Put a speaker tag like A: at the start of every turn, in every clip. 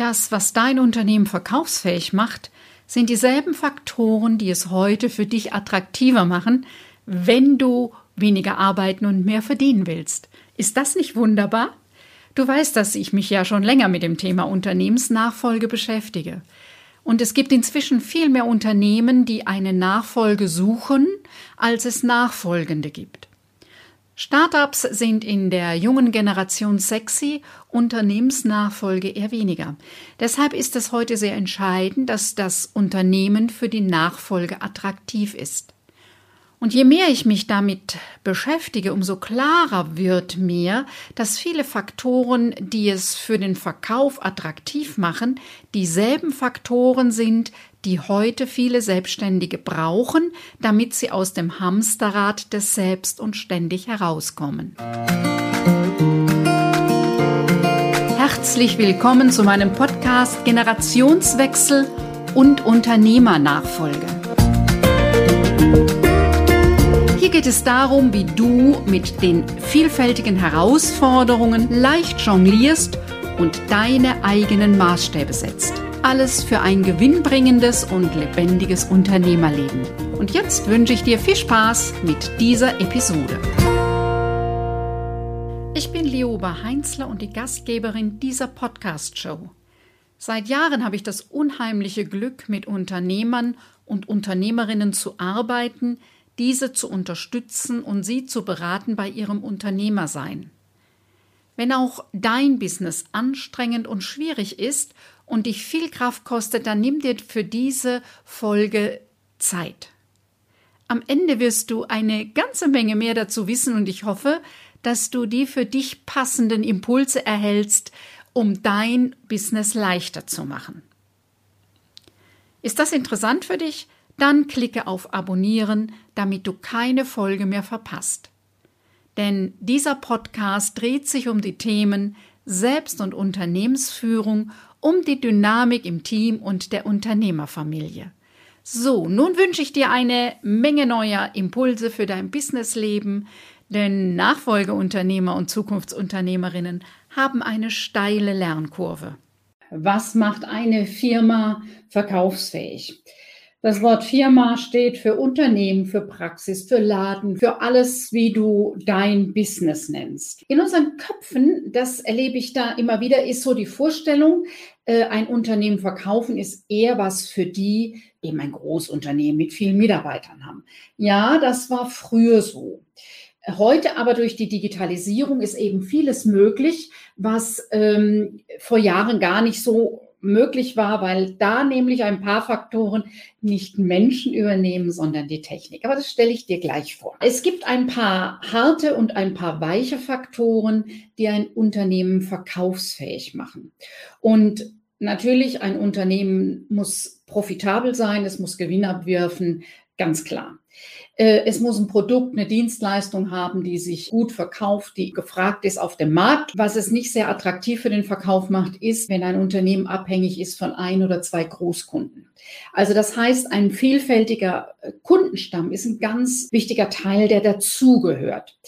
A: Das, was dein Unternehmen verkaufsfähig macht, sind dieselben Faktoren, die es heute für dich attraktiver machen, wenn du weniger arbeiten und mehr verdienen willst. Ist das nicht wunderbar? Du weißt, dass ich mich ja schon länger mit dem Thema Unternehmensnachfolge beschäftige. Und es gibt inzwischen viel mehr Unternehmen, die eine Nachfolge suchen, als es Nachfolgende gibt. Startups sind in der jungen Generation sexy, Unternehmensnachfolge eher weniger. Deshalb ist es heute sehr entscheidend, dass das Unternehmen für die Nachfolge attraktiv ist. Und je mehr ich mich damit beschäftige, umso klarer wird mir, dass viele Faktoren, die es für den Verkauf attraktiv machen, dieselben Faktoren sind, die heute viele Selbstständige brauchen, damit sie aus dem Hamsterrad des Selbst und ständig herauskommen. Herzlich willkommen zu meinem Podcast Generationswechsel und Unternehmernachfolge. Hier geht es darum, wie du mit den vielfältigen Herausforderungen leicht jonglierst und deine eigenen Maßstäbe setzt. Alles für ein gewinnbringendes und lebendiges Unternehmerleben. Und jetzt wünsche ich dir viel Spaß mit dieser Episode. Ich bin Leoba Heinzler und die Gastgeberin dieser Podcast-Show. Seit Jahren habe ich das unheimliche Glück, mit Unternehmern und Unternehmerinnen zu arbeiten, diese zu unterstützen und sie zu beraten bei ihrem Unternehmersein. Wenn auch dein Business anstrengend und schwierig ist und dich viel Kraft kostet, dann nimm dir für diese Folge Zeit. Am Ende wirst du eine ganze Menge mehr dazu wissen und ich hoffe, dass du die für dich passenden Impulse erhältst, um dein Business leichter zu machen. Ist das interessant für dich? Dann klicke auf Abonnieren, damit du keine Folge mehr verpasst. Denn dieser Podcast dreht sich um die Themen Selbst- und Unternehmensführung um die Dynamik im Team und der Unternehmerfamilie. So, nun wünsche ich dir eine Menge neuer Impulse für dein Businessleben, denn Nachfolgeunternehmer und Zukunftsunternehmerinnen haben eine steile Lernkurve. Was macht eine Firma verkaufsfähig? Das Wort Firma steht für Unternehmen, für Praxis, für Laden, für alles, wie du dein Business nennst. In unseren Köpfen, das erlebe ich da immer wieder, ist so die Vorstellung, äh, ein Unternehmen verkaufen ist eher was für die, eben ein Großunternehmen mit vielen Mitarbeitern haben. Ja, das war früher so. Heute aber durch die Digitalisierung ist eben vieles möglich, was ähm, vor Jahren gar nicht so möglich war, weil da nämlich ein paar Faktoren nicht Menschen übernehmen, sondern die Technik. Aber das stelle ich dir gleich vor. Es gibt ein paar harte und ein paar weiche Faktoren, die ein Unternehmen verkaufsfähig machen. Und natürlich, ein Unternehmen muss profitabel sein, es muss Gewinn abwirfen, ganz klar. Äh, es muss ein Produkt, eine Dienstleistung haben, die sich gut verkauft, die gefragt ist auf dem Markt. Was es nicht sehr attraktiv für den Verkauf macht, ist, wenn ein Unternehmen abhängig ist von ein oder zwei Großkunden. Also das heißt, ein vielfältiger äh, Kundenstamm ist ein ganz wichtiger Teil, der dazugehört.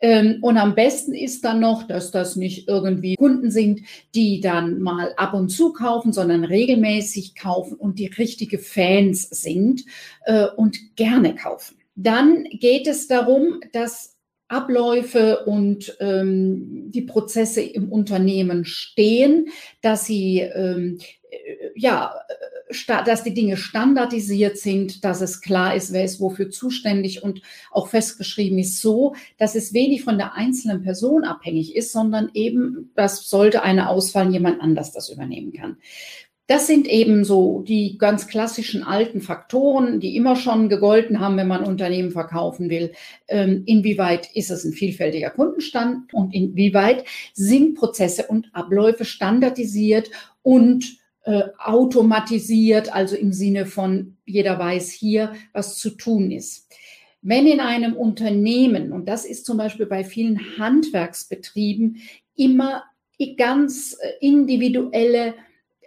A: Ähm, und am besten ist dann noch, dass das nicht irgendwie Kunden sind, die dann mal ab und zu kaufen, sondern regelmäßig kaufen und die richtige Fans sind äh, und gerne kaufen. Dann geht es darum, dass Abläufe und ähm, die Prozesse im Unternehmen stehen, dass sie ähm, äh, ja, dass die Dinge standardisiert sind, dass es klar ist, wer ist wofür zuständig und auch festgeschrieben ist so, dass es wenig von der einzelnen Person abhängig ist, sondern eben, das sollte eine ausfallen, jemand anders das übernehmen kann. Das sind eben so die ganz klassischen alten Faktoren, die immer schon gegolten haben, wenn man Unternehmen verkaufen will. Ähm, inwieweit ist es ein vielfältiger Kundenstand und inwieweit sind Prozesse und Abläufe standardisiert und äh, automatisiert, also im Sinne von jeder weiß hier, was zu tun ist. Wenn in einem Unternehmen, und das ist zum Beispiel bei vielen Handwerksbetrieben, immer ganz äh, individuelle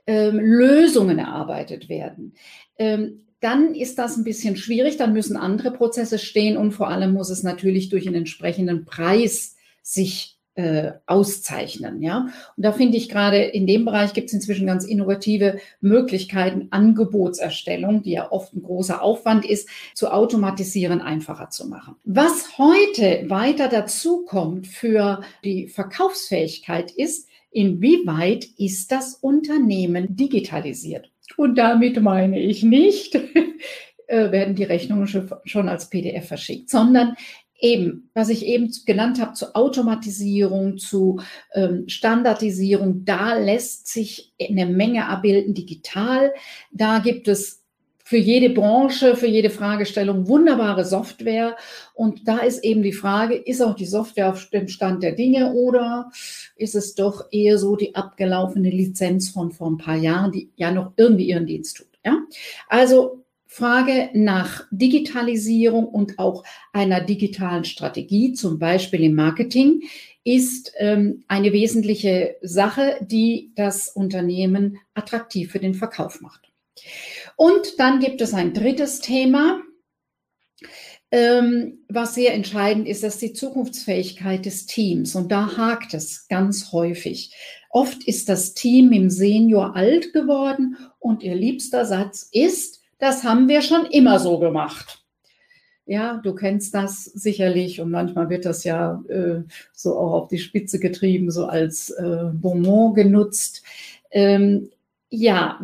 A: ähm, Lösungen erarbeitet werden, ähm, dann ist das ein bisschen schwierig. Dann müssen andere Prozesse stehen und vor allem muss es natürlich durch einen entsprechenden Preis sich äh, auszeichnen. Ja? Und da finde ich gerade in dem Bereich gibt es inzwischen ganz innovative Möglichkeiten, Angebotserstellung, die ja oft ein großer Aufwand ist, zu automatisieren, einfacher zu machen. Was heute weiter dazu kommt für die Verkaufsfähigkeit ist, inwieweit ist das Unternehmen digitalisiert? Und damit meine ich nicht, äh, werden die Rechnungen schon als PDF verschickt, sondern eben, was ich eben genannt habe, zur Automatisierung, zu ähm, Standardisierung, da lässt sich eine Menge abbilden digital. Da gibt es für jede Branche, für jede Fragestellung wunderbare Software. Und da ist eben die Frage, ist auch die Software auf dem Stand der Dinge oder ist es doch eher so die abgelaufene Lizenz von vor ein paar Jahren, die ja noch irgendwie ihren Dienst tut? Ja? Also Frage nach Digitalisierung und auch einer digitalen Strategie, zum Beispiel im Marketing, ist ähm, eine wesentliche Sache, die das Unternehmen attraktiv für den Verkauf macht. Und dann gibt es ein drittes Thema, ähm, was sehr entscheidend ist, das ist die Zukunftsfähigkeit des Teams. Und da hakt es ganz häufig. Oft ist das Team im Senior alt geworden und ihr liebster Satz ist, das haben wir schon immer so gemacht. Ja, du kennst das sicherlich und manchmal wird das ja äh, so auch auf die Spitze getrieben, so als äh, Bonbon genutzt. Ähm, ja,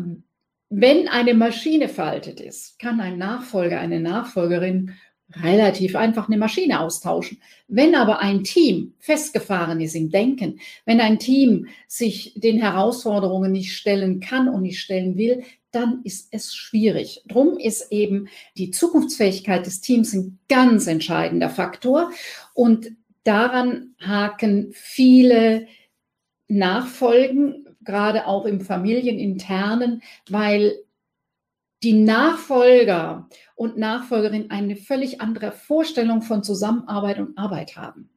A: wenn eine Maschine veraltet ist, kann ein Nachfolger, eine Nachfolgerin relativ einfach eine Maschine austauschen. Wenn aber ein Team festgefahren ist im Denken, wenn ein Team sich den Herausforderungen nicht stellen kann und nicht stellen will, dann ist es schwierig. Drum ist eben die Zukunftsfähigkeit des Teams ein ganz entscheidender Faktor und daran haken viele Nachfolgen, gerade auch im familieninternen, weil die Nachfolger und Nachfolgerin eine völlig andere Vorstellung von Zusammenarbeit und Arbeit haben.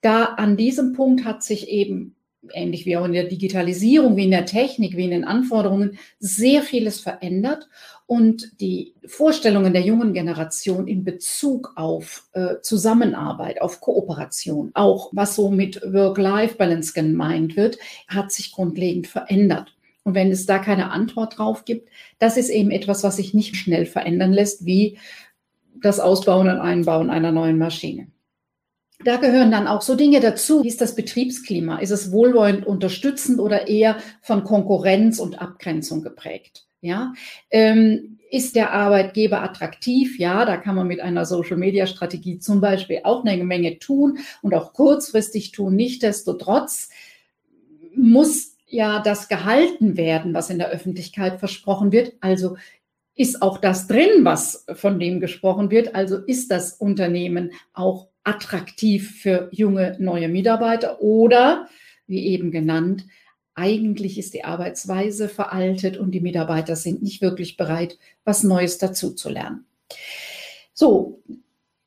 A: Da an diesem Punkt hat sich eben ähnlich wie auch in der Digitalisierung, wie in der Technik, wie in den Anforderungen, sehr vieles verändert. Und die Vorstellungen der jungen Generation in Bezug auf äh, Zusammenarbeit, auf Kooperation, auch was so mit Work-Life-Balance gemeint wird, hat sich grundlegend verändert. Und wenn es da keine Antwort drauf gibt, das ist eben etwas, was sich nicht schnell verändern lässt, wie das Ausbauen und Einbauen einer neuen Maschine. Da gehören dann auch so Dinge dazu. Wie ist das Betriebsklima? Ist es wohlwollend unterstützend oder eher von Konkurrenz und Abgrenzung geprägt? Ja, ähm, ist der Arbeitgeber attraktiv? Ja, da kann man mit einer Social-Media-Strategie zum Beispiel auch eine Menge tun und auch kurzfristig tun. Nichtsdestotrotz muss ja das gehalten werden, was in der Öffentlichkeit versprochen wird. Also ist auch das drin, was von dem gesprochen wird. Also ist das Unternehmen auch attraktiv für junge neue Mitarbeiter oder, wie eben genannt, eigentlich ist die Arbeitsweise veraltet und die Mitarbeiter sind nicht wirklich bereit, was Neues dazu zu lernen. So,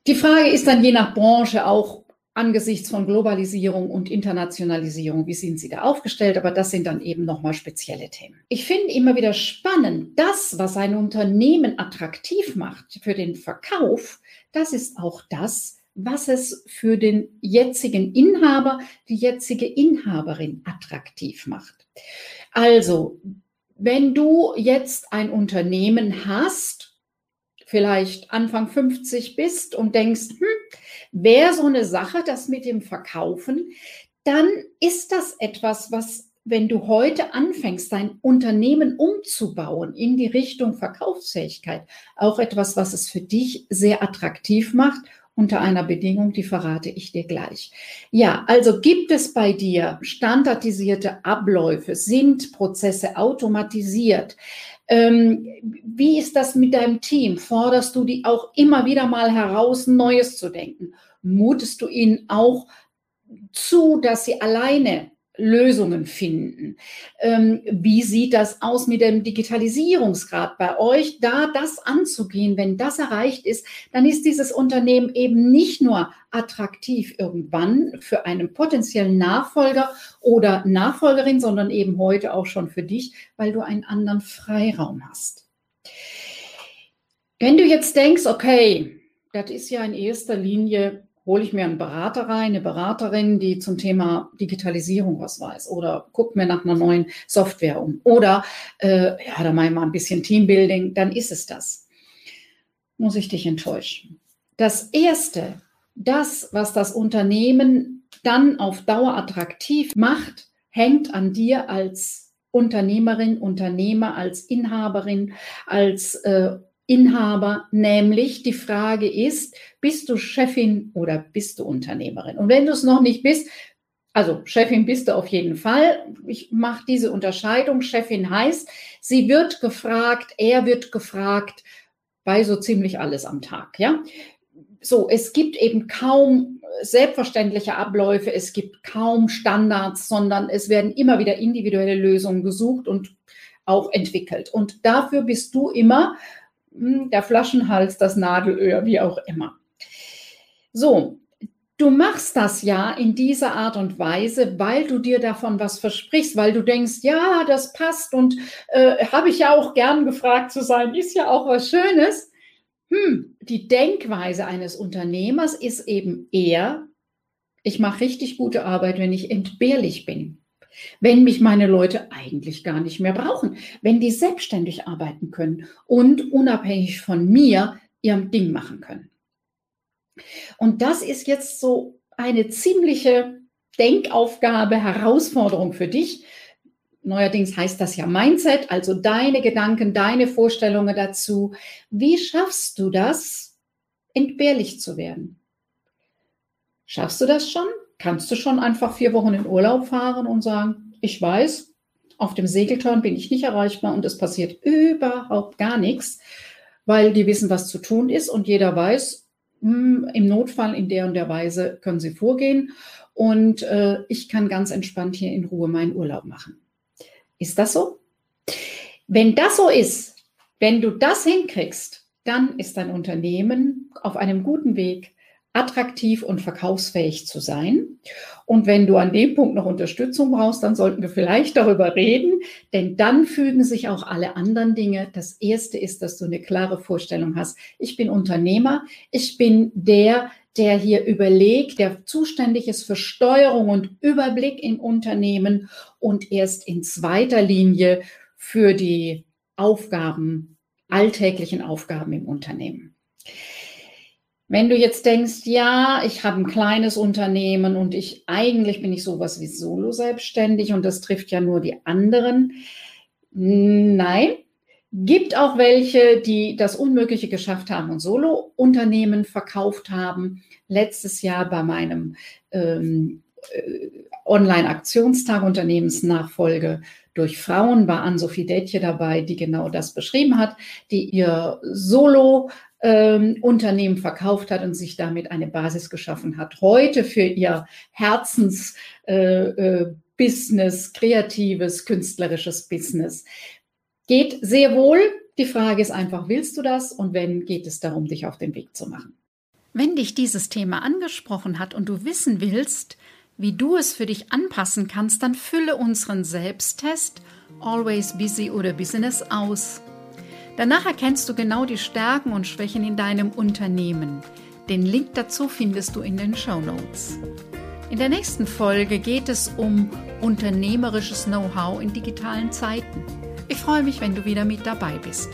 A: die Frage ist dann je nach Branche auch angesichts von Globalisierung und Internationalisierung, wie sind Sie da aufgestellt? Aber das sind dann eben nochmal spezielle Themen. Ich finde immer wieder spannend, das, was ein Unternehmen attraktiv macht für den Verkauf, das ist auch das, was es für den jetzigen Inhaber, die jetzige Inhaberin attraktiv macht. Also, wenn du jetzt ein Unternehmen hast, vielleicht Anfang 50 bist und denkst, hm, wäre so eine Sache, das mit dem Verkaufen, dann ist das etwas, was, wenn du heute anfängst, dein Unternehmen umzubauen in die Richtung Verkaufsfähigkeit, auch etwas, was es für dich sehr attraktiv macht unter einer Bedingung, die verrate ich dir gleich. Ja, also gibt es bei dir standardisierte Abläufe? Sind Prozesse automatisiert? Ähm, wie ist das mit deinem Team? Forderst du die auch immer wieder mal heraus, Neues zu denken? Mutest du ihnen auch zu, dass sie alleine Lösungen finden. Ähm, wie sieht das aus mit dem Digitalisierungsgrad bei euch? Da das anzugehen, wenn das erreicht ist, dann ist dieses Unternehmen eben nicht nur attraktiv irgendwann für einen potenziellen Nachfolger oder Nachfolgerin, sondern eben heute auch schon für dich, weil du einen anderen Freiraum hast. Wenn du jetzt denkst, okay, das ist ja in erster Linie hole ich mir einen Berater rein, eine Beraterin, die zum Thema Digitalisierung was weiß oder guckt mir nach einer neuen Software um oder äh, ja, da mache ich mal ein bisschen Teambuilding, dann ist es das. Muss ich dich enttäuschen. Das Erste, das, was das Unternehmen dann auf Dauer attraktiv macht, hängt an dir als Unternehmerin, Unternehmer, als Inhaberin, als äh, Inhaber, nämlich die Frage ist, bist du Chefin oder bist du Unternehmerin? Und wenn du es noch nicht bist, also Chefin bist du auf jeden Fall. Ich mache diese Unterscheidung. Chefin heißt, sie wird gefragt, er wird gefragt bei so ziemlich alles am Tag, ja. So, es gibt eben kaum selbstverständliche Abläufe, es gibt kaum Standards, sondern es werden immer wieder individuelle Lösungen gesucht und auch entwickelt. Und dafür bist du immer der Flaschenhals, das Nadelöhr, wie auch immer. So, du machst das ja in dieser Art und Weise, weil du dir davon was versprichst, weil du denkst, ja, das passt und äh, habe ich ja auch gern gefragt zu sein, ist ja auch was Schönes. Hm, die Denkweise eines Unternehmers ist eben eher, ich mache richtig gute Arbeit, wenn ich entbehrlich bin wenn mich meine Leute eigentlich gar nicht mehr brauchen, wenn die selbstständig arbeiten können und unabhängig von mir ihrem Ding machen können. Und das ist jetzt so eine ziemliche Denkaufgabe, Herausforderung für dich. Neuerdings heißt das ja Mindset, also deine Gedanken, deine Vorstellungen dazu. Wie schaffst du das, entbehrlich zu werden? Schaffst du das schon? Kannst du schon einfach vier Wochen in Urlaub fahren und sagen, ich weiß, auf dem Segelturn bin ich nicht erreichbar und es passiert überhaupt gar nichts, weil die wissen, was zu tun ist und jeder weiß, hm, im Notfall in der und der Weise können sie vorgehen und äh, ich kann ganz entspannt hier in Ruhe meinen Urlaub machen. Ist das so? Wenn das so ist, wenn du das hinkriegst, dann ist dein Unternehmen auf einem guten Weg, attraktiv und verkaufsfähig zu sein. Und wenn du an dem Punkt noch Unterstützung brauchst, dann sollten wir vielleicht darüber reden, denn dann fügen sich auch alle anderen Dinge. Das erste ist, dass du eine klare Vorstellung hast. Ich bin Unternehmer. Ich bin der, der hier überlegt, der zuständig ist für Steuerung und Überblick im Unternehmen und erst in zweiter Linie für die Aufgaben, alltäglichen Aufgaben im Unternehmen. Wenn du jetzt denkst, ja, ich habe ein kleines Unternehmen und ich eigentlich bin ich sowas wie solo selbstständig und das trifft ja nur die anderen. Nein, gibt auch welche, die das Unmögliche geschafft haben und Solo-Unternehmen verkauft haben. Letztes Jahr bei meinem ähm, äh, Online-Aktionstag Unternehmensnachfolge durch Frauen war Ann-Sophie Detje dabei, die genau das beschrieben hat, die ihr Solo ähm, Unternehmen verkauft hat und sich damit eine Basis geschaffen hat. Heute für ihr Herzensbusiness, äh, äh, kreatives, künstlerisches Business. Geht sehr wohl. Die Frage ist einfach, willst du das? Und wenn, geht es darum, dich auf den Weg zu machen.
B: Wenn dich dieses Thema angesprochen hat und du wissen willst, wie du es für dich anpassen kannst, dann fülle unseren Selbsttest Always Busy oder Business aus. Danach erkennst du genau die Stärken und Schwächen in deinem Unternehmen. Den Link dazu findest du in den Show Notes. In der nächsten Folge geht es um unternehmerisches Know-how in digitalen Zeiten. Ich freue mich, wenn du wieder mit dabei bist.